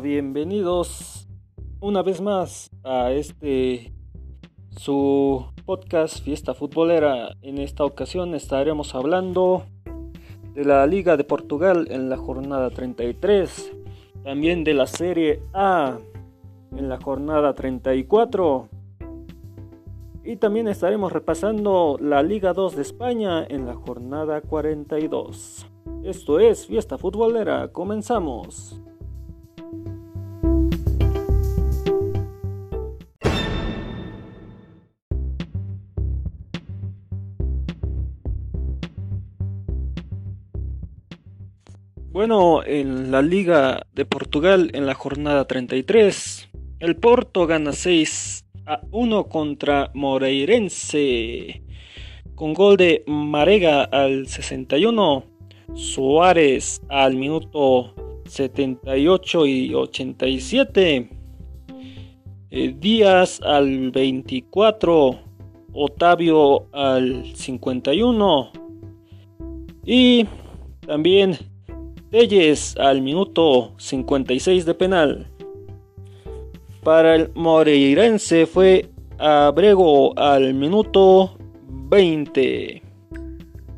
Bienvenidos una vez más a este su podcast Fiesta Futbolera. En esta ocasión estaremos hablando de la Liga de Portugal en la jornada 33, también de la Serie A en la jornada 34 y también estaremos repasando la Liga 2 de España en la jornada 42. Esto es Fiesta Futbolera, comenzamos. Bueno, en la Liga de Portugal en la jornada 33, el Porto gana 6 a 1 contra Moreirense con gol de Marega al 61, Suárez al minuto 78 y 87, eh, Díaz al 24, Otavio al 51 y también Telles al minuto 56 de penal. Para el Moreirense fue Abrego al minuto 20.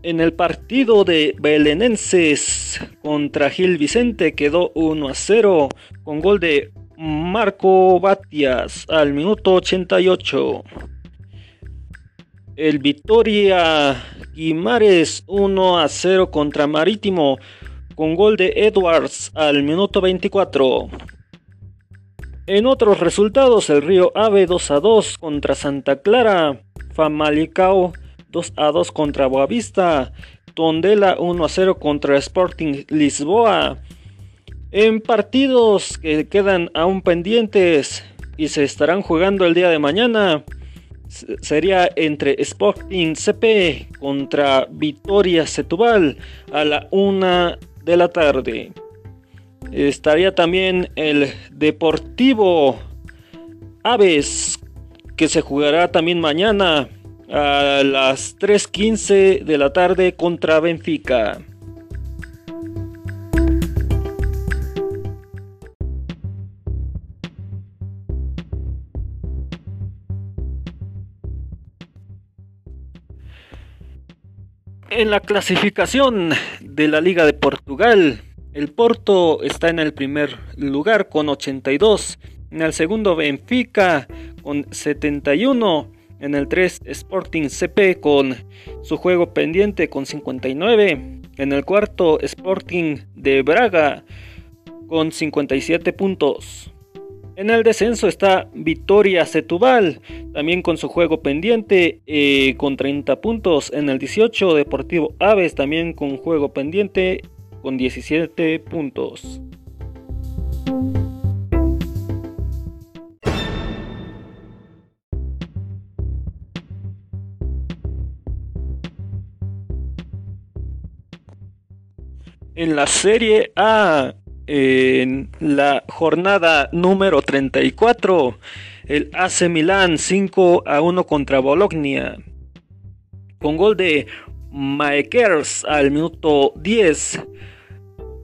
En el partido de Belenenses contra Gil Vicente quedó 1 a 0 con gol de Marco Batias al minuto 88. El Victoria Guimares 1 a 0 contra Marítimo con gol de Edwards al minuto 24. En otros resultados, el Río Ave 2 a 2 contra Santa Clara, Famalicao 2 a 2 contra Boavista, Tondela 1 a 0 contra Sporting Lisboa. En partidos que quedan aún pendientes y se estarán jugando el día de mañana, sería entre Sporting CP contra Vitoria Setúbal a la 1 de la tarde. Estaría también el Deportivo Aves, que se jugará también mañana a las 3.15 de la tarde contra Benfica. En la clasificación de la Liga de Portugal, el Porto está en el primer lugar con 82, en el segundo Benfica con 71, en el 3 Sporting CP con su juego pendiente con 59, en el cuarto Sporting de Braga con 57 puntos. En el descenso está Victoria Setúbal, también con su juego pendiente eh, con 30 puntos. En el 18 Deportivo Aves, también con juego pendiente con 17 puntos. En la Serie A, en la jornada número 34, el AC Milán 5 a 1 contra Bologna. Con gol de Maekers al minuto 10.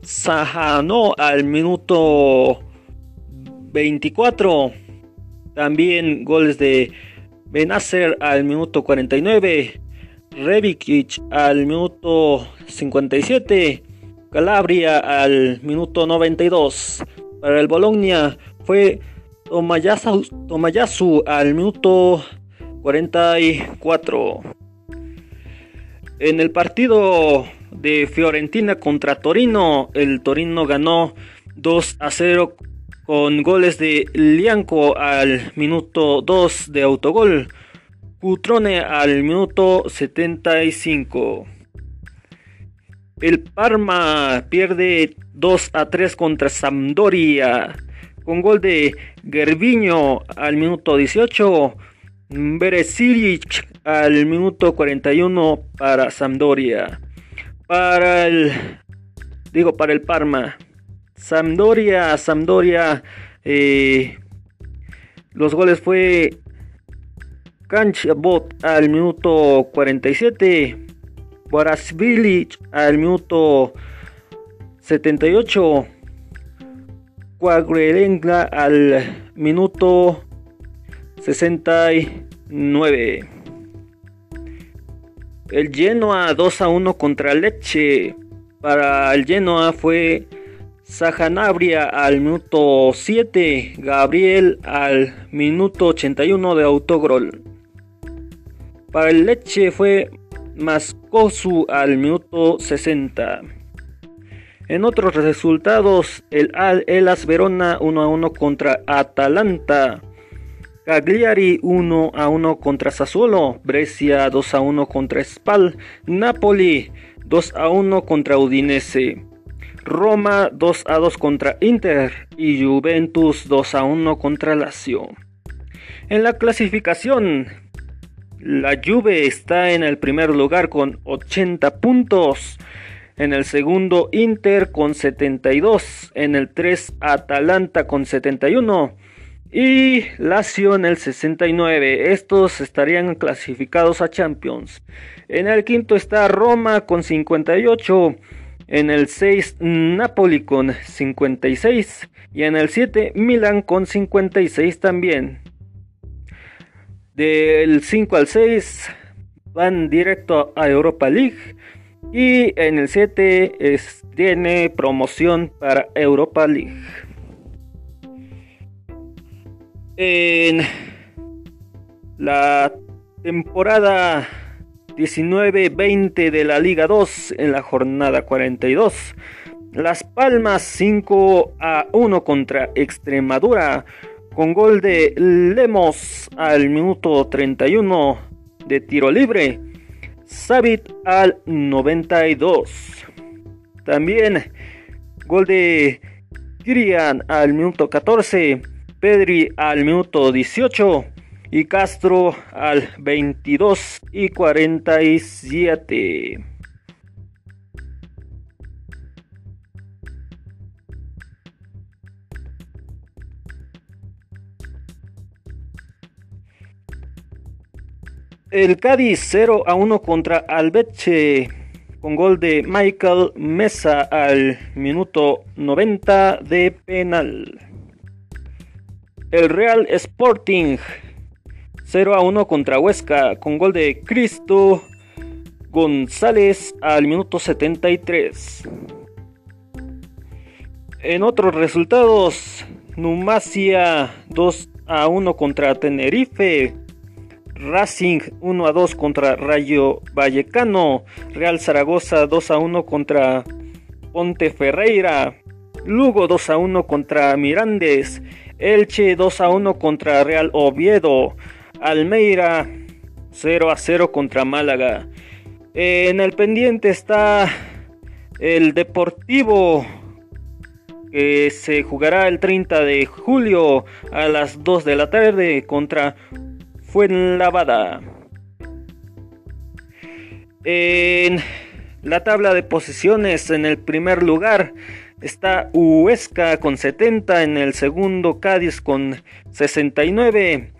Sahano al minuto 24. También goles de Benacer al minuto 49. Rebikic al minuto 57. Calabria al minuto 92. Para el Bologna fue Tomayasu, Tomayasu al minuto 44. En el partido de Fiorentina contra Torino, el Torino ganó 2 a 0 con goles de Lianco al minuto 2 de autogol, Cutrone al minuto 75. El Parma pierde 2 a 3 contra Sampdoria con gol de Gerviño al minuto 18. Beresiric al minuto 41 para Sampdoria. Para el digo para el Parma. Sampdoria, Sampdoria eh, los goles fue Kanchabot al minuto 47, Barasvili al minuto 78, Quagrerenga al minuto 69. El Genoa 2 a 1 contra Leche. Para el Genoa fue Sajanabria al minuto 7, Gabriel al minuto 81 de autogrol. Para el Leche fue Mascosu al minuto 60. En otros resultados, el Elas Verona 1 a 1 contra Atalanta. Cagliari 1 a 1 contra Sassuolo, Brescia 2 a 1 contra Spal, Napoli 2 a 1 contra Udinese, Roma 2 a 2 contra Inter y Juventus 2 a 1 contra Lazio. En la clasificación, la Juve está en el primer lugar con 80 puntos. En el segundo Inter con 72. En el 3 Atalanta con 71 y Lazio en el 69. Estos estarían clasificados a Champions. En el quinto está Roma con 58. En el 6 Napoli con 56. Y en el 7 Milan con 56 también. Del 5 al 6 van directo a Europa League. Y en el 7 tiene promoción para Europa League. En la temporada 19-20 de la Liga 2 en la jornada 42. Las Palmas 5 a 1 contra Extremadura con gol de Lemos al minuto 31 de tiro libre. Sabit al 92. También gol de Kirian al minuto 14 Pedri al minuto 18 y Castro al 22 y 47. El Cádiz 0 a 1 contra Albeche con gol de Michael Mesa al minuto 90 de penal. El Real Sporting 0 a 1 contra Huesca con gol de Cristo González al minuto 73. En otros resultados, Numacia 2 a 1 contra Tenerife, Racing 1 a 2 contra Rayo Vallecano, Real Zaragoza 2 a 1 contra Ponte Ferreira, Lugo 2 a 1 contra Mirandes Elche 2 a 1 contra Real Oviedo. Almeida 0 a 0 contra Málaga. En el pendiente está el Deportivo que se jugará el 30 de julio a las 2 de la tarde contra Fuenlavada. En la tabla de posiciones en el primer lugar Está Huesca con 70, en el segundo Cádiz con 69,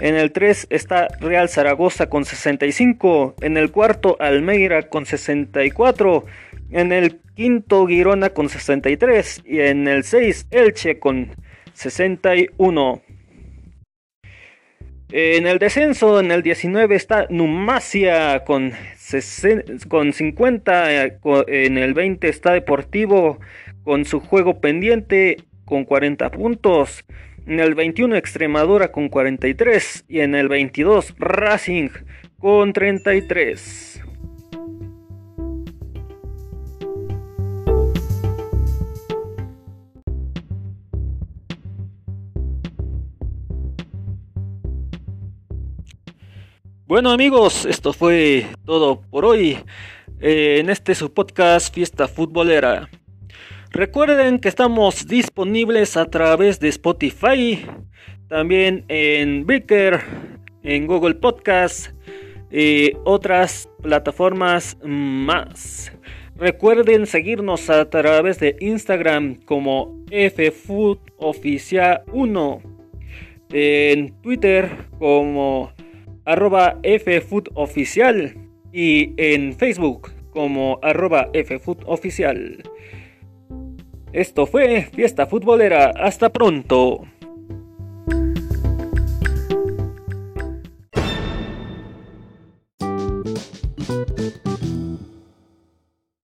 en el 3 está Real Zaragoza con 65, en el cuarto Almeida con 64, en el quinto Girona con 63 y en el 6 Elche con 61. En el descenso, en el 19 está Numacia con, con 50, en el 20 está Deportivo con su juego pendiente con 40 puntos. En el 21 Extremadura con 43 y en el 22 Racing con 33. Bueno amigos, esto fue todo por hoy eh, en este su podcast Fiesta Futbolera. Recuerden que estamos disponibles a través de Spotify, también en Breaker, en Google Podcast y otras plataformas más. Recuerden seguirnos a través de Instagram como FFoodOficial1, en Twitter como arroba FFoodOficial y en Facebook como arroba FFoodOficial. Esto fue Fiesta Futbolera. Hasta pronto.